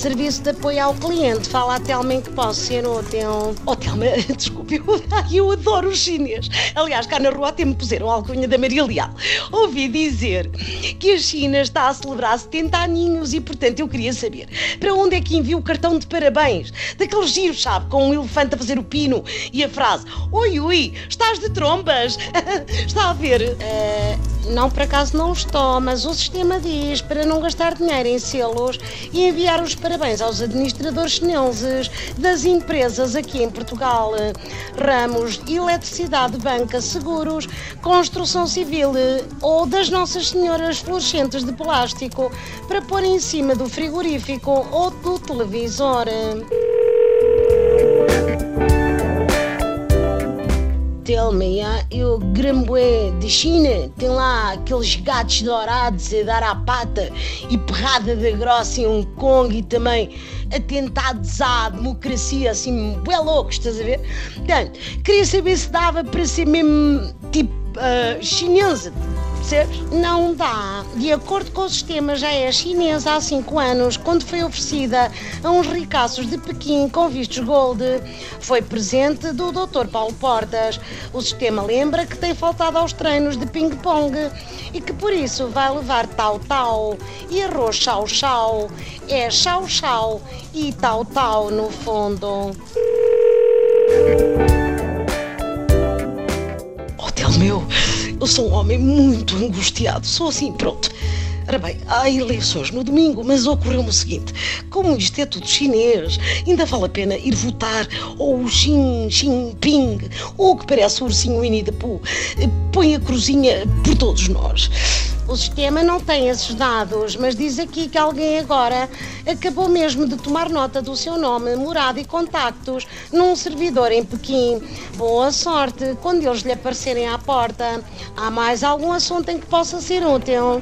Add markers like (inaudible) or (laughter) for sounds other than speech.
serviço de apoio ao cliente. Fala a Telma em que posso ser útil. Oh, Telma, desculpe, eu, eu adoro os chinês. Aliás, cá na rua até me puseram a alcunha da Maria Leal. Ouvi dizer que a China está a celebrar 70 aninhos e, portanto, eu queria saber para onde é que envia o cartão de parabéns? Daqueles giros, sabe, com um elefante a fazer o pino e a frase Oi, ui, estás de trombas? (laughs) está a ver? Uh, não, por acaso não estou, mas o sistema diz para não gastar dinheiro em selos e enviar os parabéns aos administradores chineses das empresas aqui em Portugal. Ramos, eletricidade, banca, seguros, construção civil ou das Nossas Senhoras fluorescentes de plástico para pôr em cima do frigorífico ou do televisor. Tell-me, e o Grambué de China tem lá aqueles gatos dourados a dar à pata e perrada de grossa em Hong Kong e também atentados à democracia, assim, bué loucos, estás a ver? Portanto, queria saber se dava para ser mesmo tipo uh, chinesa percebes? Não dá. De acordo com o sistema, já é chinesa há 5 anos, quando foi oferecida a uns ricaços de Pequim com vistos gold. Foi presente do Dr. Paulo Portas. O sistema lembra que tem faltado aos treinos de ping-pong e que por isso vai levar tal-tal e arroz chau-chau. É chau-chau e tal-tal no fundo. (laughs) eu sou um homem muito angustiado, sou assim, pronto. Ora bem, há eleições no domingo, mas ocorreu-me o seguinte: como isto é tudo chinês, ainda vale a pena ir votar ou o Xi Jinping, ou o que parece o ursinho Winnie the Pooh, põe a cruzinha por todos nós. O sistema não tem esses dados, mas diz aqui que alguém agora acabou mesmo de tomar nota do seu nome, morada e contactos num servidor em Pequim. Boa sorte quando eles lhe aparecerem à porta. Há mais algum assunto em que possa ser útil?